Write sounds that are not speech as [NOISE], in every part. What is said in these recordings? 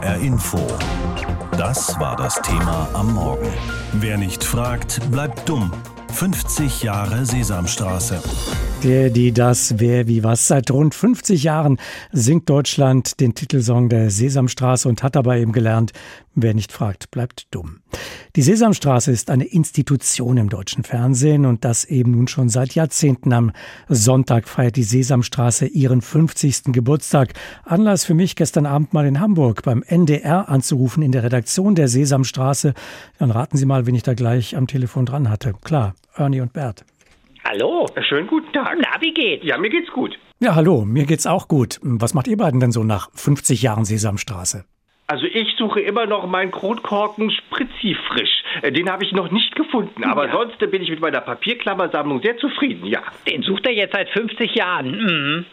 HR Info. Das war das Thema am Morgen. Wer nicht fragt, bleibt dumm. 50 Jahre Sesamstraße. Der, die, das, wer, wie, was. Seit rund 50 Jahren singt Deutschland den Titelsong der Sesamstraße und hat dabei eben gelernt, wer nicht fragt, bleibt dumm. Die Sesamstraße ist eine Institution im deutschen Fernsehen und das eben nun schon seit Jahrzehnten. Am Sonntag feiert die Sesamstraße ihren 50. Geburtstag. Anlass für mich, gestern Abend mal in Hamburg beim NDR anzurufen in der Redaktion der Sesamstraße. Dann raten Sie mal, wen ich da gleich am Telefon dran hatte. Klar, Ernie und Bert. Hallo. Schönen guten Tag. Na, wie geht's? Ja, mir geht's gut. Ja, hallo, mir geht's auch gut. Was macht ihr beiden denn so nach 50 Jahren Sesamstraße? Also ich suche immer noch meinen Kronkorken Spritzi-frisch. Äh, Den habe ich noch nicht gefunden. Aber Ja. sonst bin ich mit meiner Papierklammersammlung sehr zufrieden, ja. Den sucht er jetzt seit 50 Jahren. Mhm.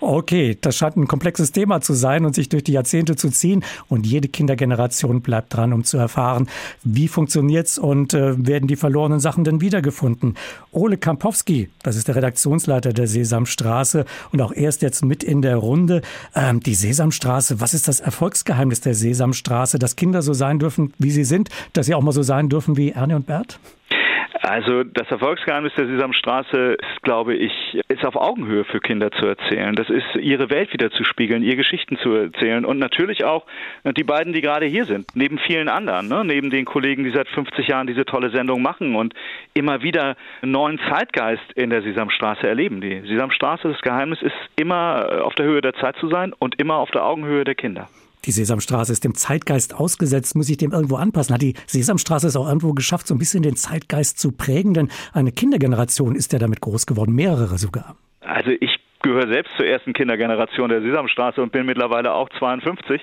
Okay, das scheint ein komplexes Thema zu sein und sich durch die Jahrzehnte zu ziehen. Und jede Kindergeneration bleibt dran, um zu erfahren, wie funktioniert's und äh, werden die verlorenen Sachen denn wiedergefunden. Ole Kampowski, das ist der Redaktionsleiter der Sesamstraße und auch er ist jetzt mit in der Runde. Ähm, die Sesamstraße, was ist das Erfolgsgeheimnis der Sesamstraße, dass Kinder so sein dürfen, wie sie sind, dass sie auch mal so sein dürfen wie Ernie und Bert? Also das Erfolgsgeheimnis der Sesamstraße ist, glaube ich, ist auf Augenhöhe für Kinder zu erzählen. Das ist ihre Welt wieder zu spiegeln, ihr Geschichten zu erzählen und natürlich auch äh, die beiden, die gerade hier sind, neben vielen anderen, ne? neben den Kollegen, die seit 50 Jahren diese tolle Sendung machen und immer wieder einen neuen Zeitgeist in der Sesamstraße erleben. Die Sesamstraße, das Geheimnis ist immer äh, auf der Höhe der Zeit zu sein und immer auf der Augenhöhe der Kinder. Die Sesamstraße ist dem Zeitgeist ausgesetzt, muss ich dem irgendwo anpassen. Hat die Sesamstraße es auch irgendwo geschafft, so ein bisschen den Zeitgeist zu prägen? Denn eine Kindergeneration ist ja damit groß geworden, mehrere sogar. Also ich gehöre selbst zur ersten Kindergeneration der Sesamstraße und bin mittlerweile auch 52.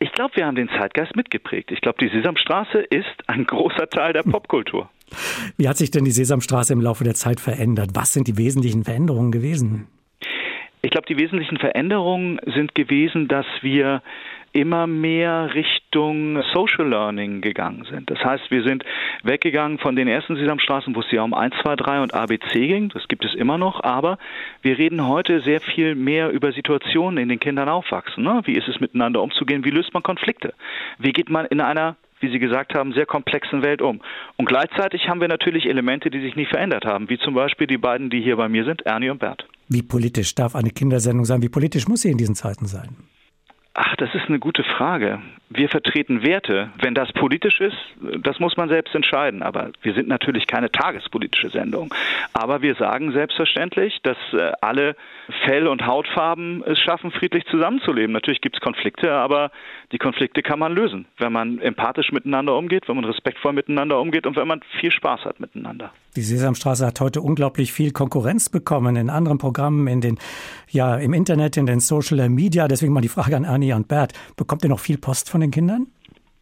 Ich glaube, wir haben den Zeitgeist mitgeprägt. Ich glaube, die Sesamstraße ist ein großer Teil der Popkultur. Wie hat sich denn die Sesamstraße im Laufe der Zeit verändert? Was sind die wesentlichen Veränderungen gewesen? Ich glaube, die wesentlichen Veränderungen sind gewesen, dass wir immer mehr Richtung Social Learning gegangen sind. Das heißt, wir sind weggegangen von den ersten Sesamstraßen, wo es ja um 1, 2, 3 und ABC ging. Das gibt es immer noch, aber wir reden heute sehr viel mehr über Situationen, in denen Kindern aufwachsen. Ne? Wie ist es miteinander umzugehen? Wie löst man Konflikte? Wie geht man in einer wie Sie gesagt haben, sehr komplexen Welt um. Und gleichzeitig haben wir natürlich Elemente, die sich nicht verändert haben, wie zum Beispiel die beiden, die hier bei mir sind, Ernie und Bert. Wie politisch darf eine Kindersendung sein? Wie politisch muss sie in diesen Zeiten sein? Ach, das ist eine gute Frage. Wir vertreten Werte. Wenn das politisch ist, das muss man selbst entscheiden. Aber wir sind natürlich keine tagespolitische Sendung. Aber wir sagen selbstverständlich, dass äh, alle Fell- und Hautfarben es schaffen, friedlich zusammenzuleben. Natürlich gibt es Konflikte, aber die Konflikte kann man lösen, wenn man empathisch miteinander umgeht, wenn man respektvoll miteinander umgeht und wenn man viel Spaß hat miteinander. Die Sesamstraße hat heute unglaublich viel Konkurrenz bekommen in anderen Programmen, in den, ja, im Internet, in den Social Media. Deswegen mal die Frage an Ernie und Bert. Bekommt ihr noch viel Post von den Kindern?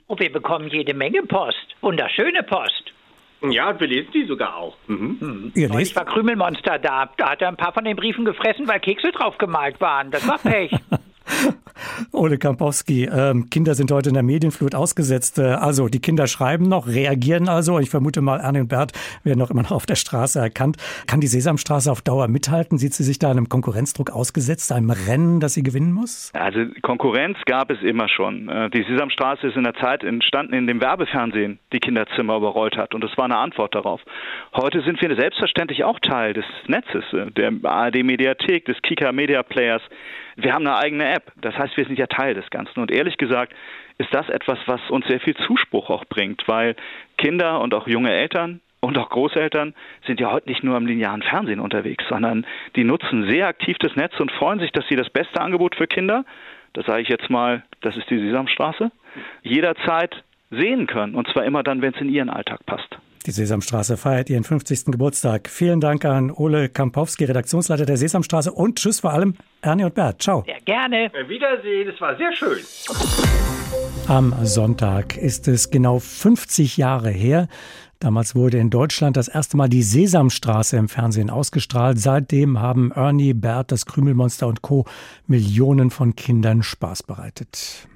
Und wir bekommen jede Menge Post. Wunderschöne Post. Ja, und wir lesen die sogar auch. Mhm. Ihr Neulich lest? war Krümelmonster da. Da hat er ein paar von den Briefen gefressen, weil Kekse drauf gemalt waren. Das war Pech. [LAUGHS] [LAUGHS] Ole Kampowski, ähm, Kinder sind heute in der Medienflut ausgesetzt. Äh, also die Kinder schreiben noch, reagieren also. Ich vermute mal, Ernie und Bert werden noch immer noch auf der Straße erkannt. Kann die Sesamstraße auf Dauer mithalten? Sieht sie sich da einem Konkurrenzdruck ausgesetzt, einem Rennen, das sie gewinnen muss? Also Konkurrenz gab es immer schon. Äh, Die Sesamstraße ist in der Zeit entstanden, in dem Werbefernsehen die Kinderzimmer überrollt hat. Und das war eine Antwort darauf. Heute sind wir selbstverständlich auch Teil des Netzes, äh, der ARD-Mediathek, des Kika Media Players. Wir haben eine eigene App. Das heißt, wir sind ja Teil des Ganzen. Und ehrlich gesagt ist das etwas, was uns sehr viel Zuspruch auch bringt, weil Kinder und auch junge Eltern und auch Großeltern sind ja heute nicht nur im linearen Fernsehen unterwegs, sondern die nutzen sehr aktiv das Netz und freuen sich, dass sie das beste Angebot für Kinder, das sage ich jetzt mal, das ist die Sesamstraße, jederzeit sehen können. Und zwar immer dann, wenn es in ihren Alltag passt. Die Sesamstraße feiert ihren 50. Geburtstag. Vielen Dank an Ole Kampowski, Redaktionsleiter der Sesamstraße und tschüss vor allem Ernie und Bert. Ciao. Ja, gerne. Wiedersehen, es war sehr schön. Am Sonntag ist es genau 50 Jahre her. Damals wurde in Deutschland das erste Mal die Sesamstraße im Fernsehen ausgestrahlt. Seitdem haben Ernie, Bert, das Krümelmonster und Co. Millionen von Kindern Spaß bereitet.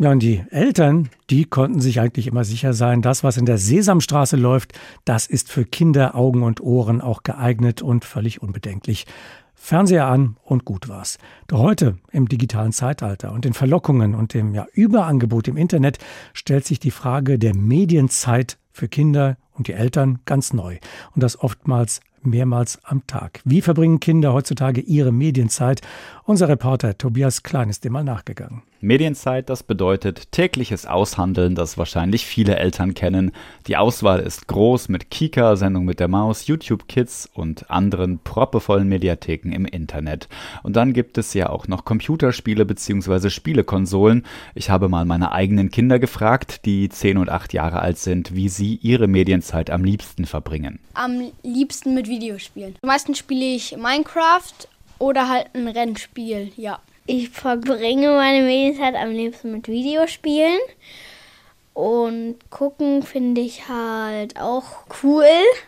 Ja, und die Eltern, die konnten sich eigentlich immer sicher sein, das, was in der Sesamstraße läuft, das ist für Kinder, Augen und Ohren auch geeignet und völlig unbedenklich. Fernseher an und gut war's. Doch heute im digitalen Zeitalter und den Verlockungen und dem ja, Überangebot im Internet stellt sich die Frage der Medienzeit für Kinder und die Eltern ganz neu. Und das oftmals mehrmals am Tag. Wie verbringen Kinder heutzutage ihre Medienzeit? Unser Reporter Tobias Klein ist dem mal nachgegangen. Medienzeit, das bedeutet tägliches Aushandeln, das wahrscheinlich viele Eltern kennen. Die Auswahl ist groß mit Kika, Sendung mit der Maus, YouTube Kids und anderen proppevollen Mediatheken im Internet. Und dann gibt es ja auch noch Computerspiele bzw. Spielekonsolen. Ich habe mal meine eigenen Kinder gefragt, die 10 und 8 Jahre alt sind, wie sie ihre Medienzeit am liebsten verbringen. Am liebsten mit Videospielen. Meistens spiele ich Minecraft oder halt ein Rennspiel, ja. Ich verbringe meine Medienzeit am liebsten mit Videospielen. Und gucken finde ich halt auch cool.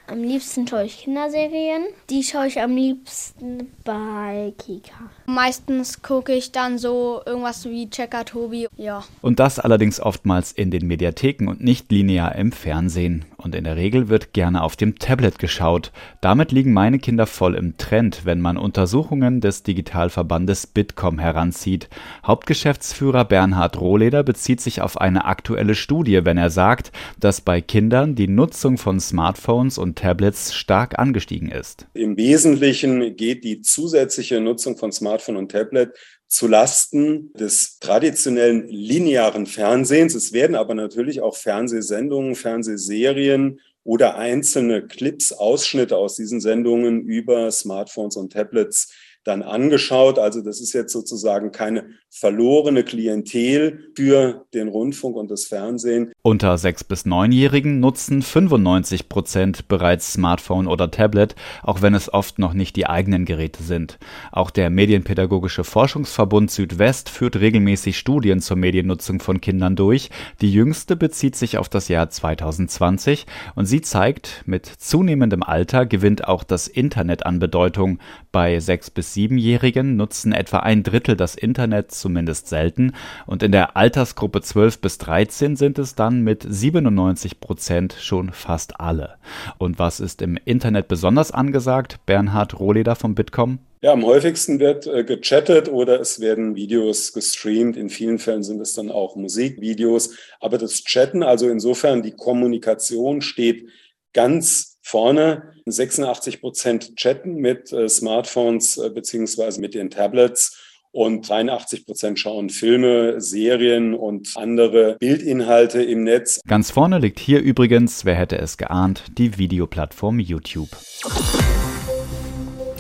Am liebsten schaue ich Kinderserien. Die schaue ich am liebsten bei Kika. Meistens gucke ich dann so irgendwas wie Checker Tobi. Ja. Und das allerdings oftmals in den Mediatheken und nicht linear im Fernsehen. Und in der Regel wird gerne auf dem Tablet geschaut. Damit liegen meine Kinder voll im Trend, wenn man Untersuchungen des Digitalverbandes Bitkom heranzieht. Hauptgeschäftsführer Bernhard Rohleder bezieht sich auf eine aktuelle Studie wenn er sagt, dass bei Kindern die Nutzung von Smartphones und Tablets stark angestiegen ist. Im Wesentlichen geht die zusätzliche Nutzung von Smartphone und Tablet zu Lasten des traditionellen linearen Fernsehens. Es werden aber natürlich auch Fernsehsendungen, Fernsehserien oder einzelne Clips, Ausschnitte aus diesen Sendungen über Smartphones und Tablets dann angeschaut. Also das ist jetzt sozusagen keine verlorene Klientel für den Rundfunk und das Fernsehen. Unter sechs bis neunjährigen nutzen 95 Prozent bereits Smartphone oder Tablet, auch wenn es oft noch nicht die eigenen Geräte sind. Auch der Medienpädagogische Forschungsverbund Südwest führt regelmäßig Studien zur Mediennutzung von Kindern durch. Die jüngste bezieht sich auf das Jahr 2020 und sie zeigt, mit zunehmendem Alter gewinnt auch das Internet an Bedeutung. Bei sechs bis Siebenjährigen nutzen etwa ein Drittel das Internet zumindest selten und in der Altersgruppe 12 bis 13 sind es dann mit 97 Prozent schon fast alle. Und was ist im Internet besonders angesagt? Bernhard Rohleder vom Bitkom? Ja, am häufigsten wird äh, gechattet oder es werden Videos gestreamt. In vielen Fällen sind es dann auch Musikvideos. Aber das Chatten, also insofern die Kommunikation steht ganz vorne. 86 Prozent chatten mit äh, Smartphones äh, beziehungsweise mit den Tablets und 83 Prozent schauen Filme, Serien und andere Bildinhalte im Netz. Ganz vorne liegt hier übrigens, wer hätte es geahnt, die Videoplattform YouTube.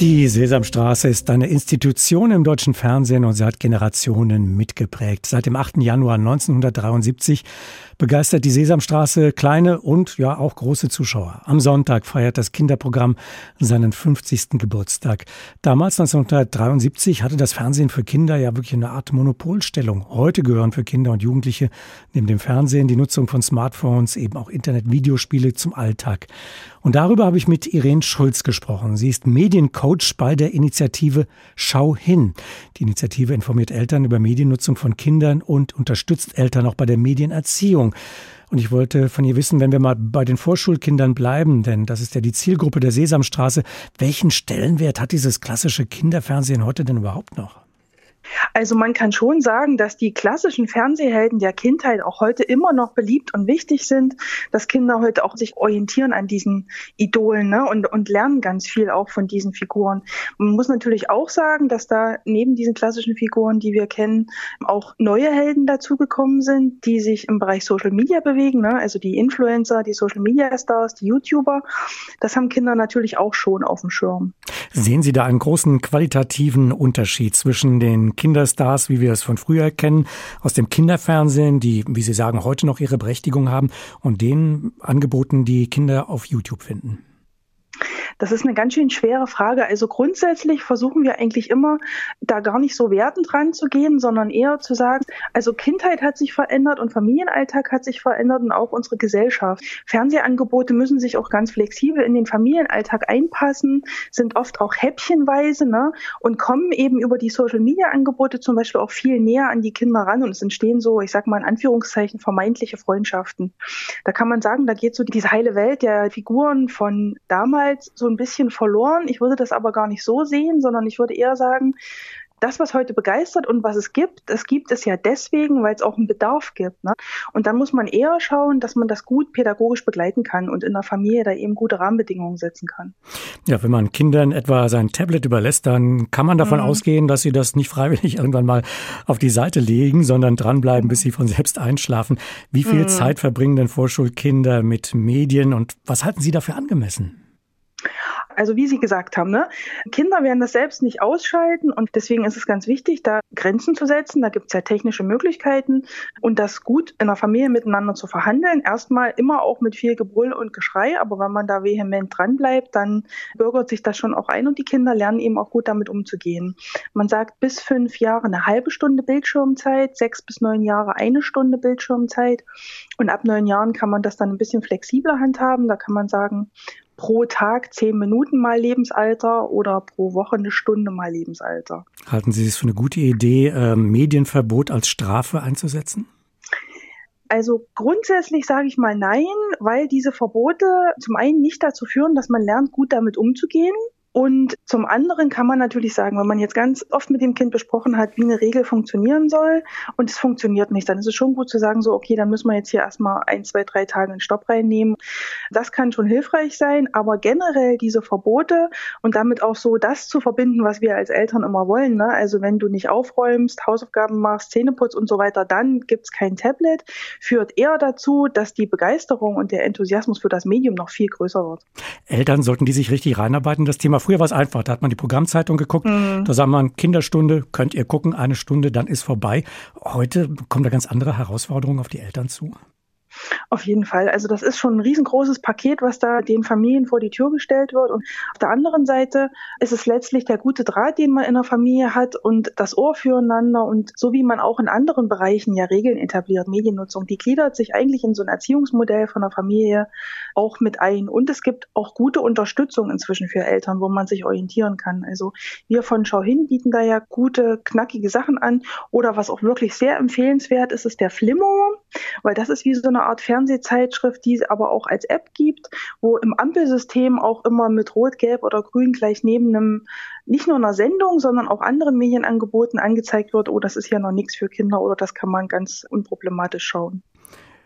Die Sesamstraße ist eine Institution im deutschen Fernsehen und sie hat Generationen mitgeprägt. Seit dem 8. Januar 1973 begeistert die Sesamstraße kleine und ja auch große Zuschauer. Am Sonntag feiert das Kinderprogramm seinen 50. Geburtstag. Damals 1973 hatte das Fernsehen für Kinder ja wirklich eine Art Monopolstellung. Heute gehören für Kinder und Jugendliche neben dem Fernsehen die Nutzung von Smartphones, eben auch Internet-Videospiele zum Alltag. Und darüber habe ich mit Irene Schulz gesprochen. Sie ist Mediencoach bei der Initiative Schau hin. Die Initiative informiert Eltern über Mediennutzung von Kindern und unterstützt Eltern auch bei der Medienerziehung. Und ich wollte von ihr wissen, wenn wir mal bei den Vorschulkindern bleiben, denn das ist ja die Zielgruppe der Sesamstraße, welchen Stellenwert hat dieses klassische Kinderfernsehen heute denn überhaupt noch? Also man kann schon sagen, dass die klassischen Fernsehhelden der Kindheit auch heute immer noch beliebt und wichtig sind, dass Kinder heute auch sich orientieren an diesen Idolen ne, und, und lernen ganz viel auch von diesen Figuren. Man muss natürlich auch sagen, dass da neben diesen klassischen Figuren, die wir kennen, auch neue Helden dazugekommen sind, die sich im Bereich Social Media bewegen, ne, also die Influencer, die Social Media Stars, die YouTuber. Das haben Kinder natürlich auch schon auf dem Schirm. Sehen Sie da einen großen qualitativen Unterschied zwischen den Kinderstars, wie wir es von früher kennen, aus dem Kinderfernsehen, die, wie Sie sagen, heute noch ihre Berechtigung haben, und den Angeboten, die Kinder auf YouTube finden? Das ist eine ganz schön schwere Frage. Also grundsätzlich versuchen wir eigentlich immer, da gar nicht so wertend dran zu gehen, sondern eher zu sagen, also Kindheit hat sich verändert und Familienalltag hat sich verändert und auch unsere Gesellschaft. Fernsehangebote müssen sich auch ganz flexibel in den Familienalltag einpassen, sind oft auch häppchenweise ne, und kommen eben über die Social-Media-Angebote zum Beispiel auch viel näher an die Kinder ran und es entstehen so, ich sag mal in Anführungszeichen, vermeintliche Freundschaften. Da kann man sagen, da geht so diese heile Welt der Figuren von damals so ein bisschen verloren. Ich würde das aber gar nicht so sehen, sondern ich würde eher sagen, das, was heute begeistert und was es gibt, das gibt es ja deswegen, weil es auch einen Bedarf gibt. Ne? Und dann muss man eher schauen, dass man das gut pädagogisch begleiten kann und in der Familie da eben gute Rahmenbedingungen setzen kann. Ja, wenn man Kindern etwa sein Tablet überlässt, dann kann man davon mhm. ausgehen, dass sie das nicht freiwillig [LAUGHS] irgendwann mal auf die Seite legen, sondern dranbleiben, bis sie von selbst einschlafen. Wie viel mhm. Zeit verbringen denn Vorschulkinder mit Medien und was halten Sie dafür angemessen? Also wie Sie gesagt haben, ne? Kinder werden das selbst nicht ausschalten und deswegen ist es ganz wichtig, da Grenzen zu setzen. Da gibt es ja technische Möglichkeiten und das gut in der Familie miteinander zu verhandeln. Erstmal immer auch mit viel Gebrüll und Geschrei, aber wenn man da vehement dran bleibt, dann bürgert sich das schon auch ein und die Kinder lernen eben auch gut damit umzugehen. Man sagt bis fünf Jahre eine halbe Stunde Bildschirmzeit, sechs bis neun Jahre eine Stunde Bildschirmzeit und ab neun Jahren kann man das dann ein bisschen flexibler handhaben. Da kann man sagen, pro Tag zehn Minuten mal Lebensalter oder pro Woche eine Stunde mal Lebensalter. Halten Sie es für eine gute Idee, äh, Medienverbot als Strafe einzusetzen? Also grundsätzlich sage ich mal nein, weil diese Verbote zum einen nicht dazu führen, dass man lernt, gut damit umzugehen. Und zum anderen kann man natürlich sagen, wenn man jetzt ganz oft mit dem Kind besprochen hat, wie eine Regel funktionieren soll und es funktioniert nicht, dann ist es schon gut zu sagen, so, okay, dann müssen wir jetzt hier erstmal ein, zwei, drei Tage einen Stopp reinnehmen. Das kann schon hilfreich sein, aber generell diese Verbote und damit auch so das zu verbinden, was wir als Eltern immer wollen. Ne? Also wenn du nicht aufräumst, Hausaufgaben machst, Zähneputz und so weiter, dann gibt's kein Tablet, führt eher dazu, dass die Begeisterung und der Enthusiasmus für das Medium noch viel größer wird. Eltern sollten die sich richtig reinarbeiten, das Thema Früher war es einfach, da hat man die Programmzeitung geguckt, mhm. da sah man Kinderstunde, könnt ihr gucken, eine Stunde, dann ist vorbei. Heute kommen da ganz andere Herausforderungen auf die Eltern zu. Auf jeden Fall. Also das ist schon ein riesengroßes Paket, was da den Familien vor die Tür gestellt wird. Und auf der anderen Seite ist es letztlich der gute Draht, den man in der Familie hat und das Ohr füreinander und so wie man auch in anderen Bereichen ja Regeln etabliert, Mediennutzung, die gliedert sich eigentlich in so ein Erziehungsmodell von der Familie auch mit ein. Und es gibt auch gute Unterstützung inzwischen für Eltern, wo man sich orientieren kann. Also wir von Schau hin bieten da ja gute, knackige Sachen an. Oder was auch wirklich sehr empfehlenswert ist, ist der Flimmo, weil das ist wie so eine Art Fernsehzeitschrift, die es aber auch als App gibt, wo im Ampelsystem auch immer mit Rot, Gelb oder Grün gleich neben einem nicht nur einer Sendung, sondern auch anderen Medienangeboten angezeigt wird, oh, das ist ja noch nichts für Kinder oder das kann man ganz unproblematisch schauen.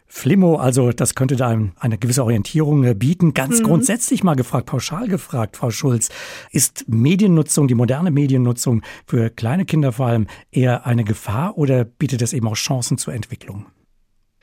Flimmo, also das könnte da eine gewisse Orientierung äh, bieten. Ganz mhm. grundsätzlich mal gefragt, pauschal gefragt, Frau Schulz, ist Mediennutzung, die moderne Mediennutzung für kleine Kinder vor allem eher eine Gefahr oder bietet es eben auch Chancen zur Entwicklung?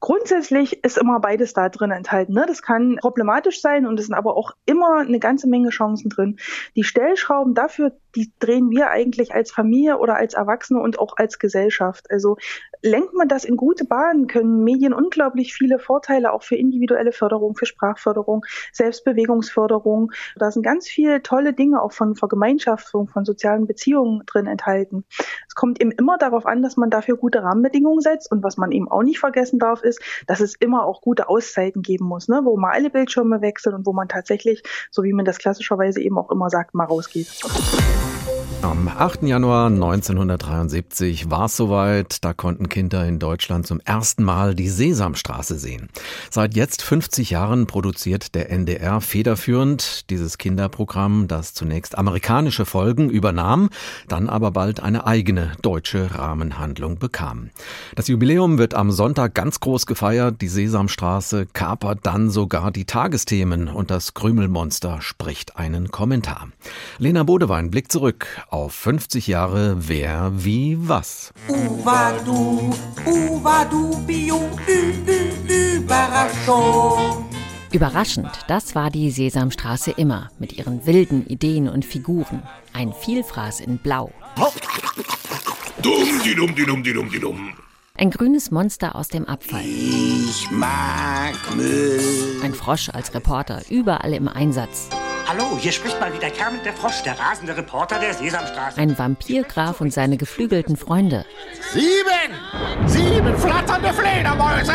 Grundsätzlich ist immer beides da drin enthalten. Ne? Das kann problematisch sein und es sind aber auch immer eine ganze Menge Chancen drin. Die Stellschrauben dafür, die drehen wir eigentlich als Familie oder als Erwachsene und auch als Gesellschaft. Also lenkt man das in gute Bahnen, können Medien unglaublich viele Vorteile auch für individuelle Förderung, für Sprachförderung, Selbstbewegungsförderung. Da sind ganz viele tolle Dinge auch von Vergemeinschaftung, von sozialen Beziehungen drin enthalten. Es kommt eben immer darauf an, dass man dafür gute Rahmenbedingungen setzt und was man eben auch nicht vergessen darf, ist, dass es immer auch gute Auszeiten geben muss, ne? wo man alle Bildschirme wechselt und wo man tatsächlich, so wie man das klassischerweise eben auch immer sagt, mal rausgeht. Am 8. Januar 1973 war es soweit, da konnten Kinder in Deutschland zum ersten Mal die Sesamstraße sehen. Seit jetzt 50 Jahren produziert der NDR federführend dieses Kinderprogramm, das zunächst amerikanische Folgen übernahm, dann aber bald eine eigene deutsche Rahmenhandlung bekam. Das Jubiläum wird am Sonntag ganz groß gefeiert, die Sesamstraße kapert dann sogar die Tagesthemen und das Krümelmonster spricht einen Kommentar. Lena Bodewein blickt zurück auf 50 Jahre Wer wie was. Uvadu, Uvadu, Bio, Ü, Ü, Überraschung. Überraschend, das war die Sesamstraße immer mit ihren wilden Ideen und Figuren. Ein Vielfraß in Blau. Ein grünes Monster aus dem Abfall. Ich mag Müll. Ein Frosch als Reporter, überall im Einsatz. Hallo, hier spricht mal wieder Kermit der Frosch, der rasende Reporter der Sesamstraße. Ein Vampirgraf und seine geflügelten Freunde. Sieben! Sieben flatternde Fledermäuse!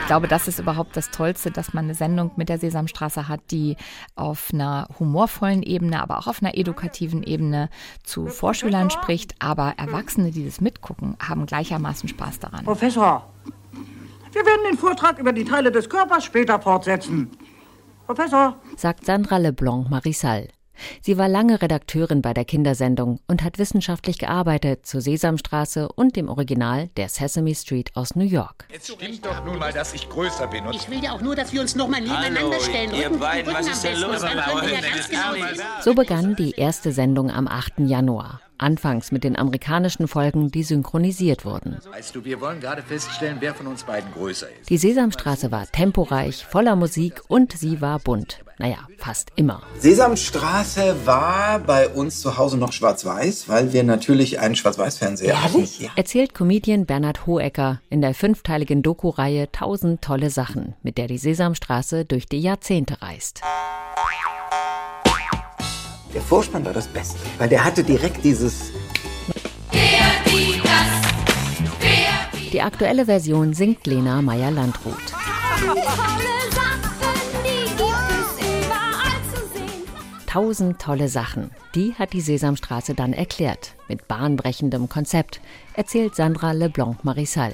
ich glaube, das ist überhaupt das Tollste, dass man eine Sendung mit der Sesamstraße hat, die auf einer humorvollen Ebene, aber auch auf einer edukativen Ebene zu Vorschülern spricht. Aber Erwachsene, die das mitgucken, haben gleichermaßen Spaß daran. Professor, wir werden den Vortrag über die Teile des Körpers später fortsetzen. Professor, sagt Sandra Leblanc Marissal. Sie war lange Redakteurin bei der Kindersendung und hat wissenschaftlich gearbeitet zu Sesamstraße und dem Original der Sesame Street aus New York. Jetzt stimmt doch nun mal, dass ich größer bin. ich will ja auch nur, dass wir uns noch mal nebeneinander Hallo, stellen. ihr Rücken, beiden, Rücken was ist denn los? Ja genau sehen. So begann die erste Sendung am 8. Januar. Anfangs mit den amerikanischen Folgen, die synchronisiert wurden. Weißt du, wir wollen gerade feststellen, wer von uns beiden größer ist. Die Sesamstraße war temporeich, voller Musik und sie war bunt. Naja, fast immer. Sesamstraße war bei uns zu Hause noch schwarz-weiß, weil wir natürlich einen Schwarz-Weiß-Fernseher hatten. Ja. Erzählt Comedian Bernhard Hohecker in der fünfteiligen Doku-Reihe Tausend tolle Sachen, mit der die Sesamstraße durch die Jahrzehnte reist. Der Vorspann war das Beste, weil der hatte direkt dieses Die aktuelle Version singt Lena Meyer-Landrut. Tausend tolle Sachen. Die hat die Sesamstraße dann erklärt. Mit bahnbrechendem Konzept, erzählt Sandra Leblanc Marissal.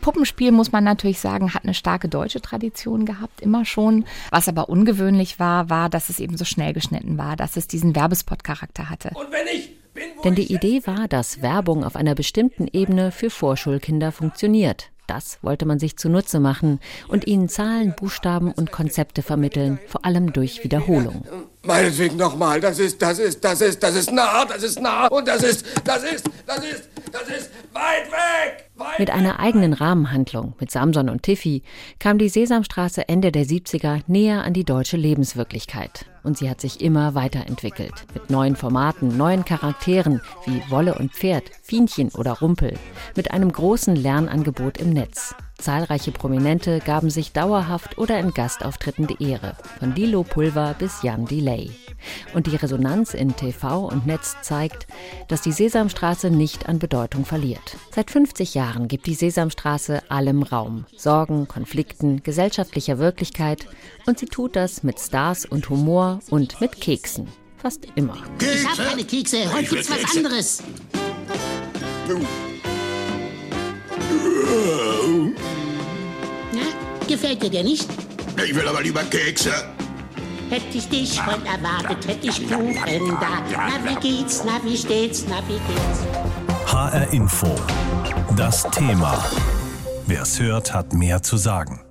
Puppenspiel, muss man natürlich sagen, hat eine starke deutsche Tradition gehabt, immer schon. Was aber ungewöhnlich war, war, dass es eben so schnell geschnitten war, dass es diesen Werbespot-Charakter hatte. Und wenn ich bin, Denn ich die Idee war, dass Werbung auf einer bestimmten Ebene für Vorschulkinder funktioniert. Das wollte man sich zunutze machen und ihnen Zahlen, Buchstaben und Konzepte vermitteln, vor allem durch Wiederholung. Meinetwegen nochmal, das ist, das ist, das ist, das ist nah, das ist nah und das ist, das ist, das ist, das ist Mit einer eigenen Rahmenhandlung mit Samson und Tiffy kam die Sesamstraße Ende der 70er näher an die deutsche Lebenswirklichkeit. Und sie hat sich immer weiterentwickelt. Mit neuen Formaten, neuen Charakteren wie Wolle und Pferd, Fienchen oder Rumpel. Mit einem großen Lernangebot im Netz. Zahlreiche Prominente gaben sich dauerhaft oder in Gastauftritten die Ehre. Von Dilo Pulver bis Jan Delay. Und die Resonanz in TV und Netz zeigt, dass die Sesamstraße nicht an Bedeutung verliert. Seit 50 Jahren gibt die Sesamstraße allem Raum. Sorgen, Konflikten, gesellschaftlicher Wirklichkeit. Und sie tut das mit Stars und Humor und mit Keksen. Fast immer. Ich hab keine Kekse, heute gibt's was anderes. Na, gefällt dir der nicht? Ich will aber lieber Kekse. Hätte ich dich heute erwartet, hätte ich Kuchen da. Na, wie geht's, na, wie steht's, na, wie geht's? HR Info. Das Thema. Wer es hört, hat mehr zu sagen.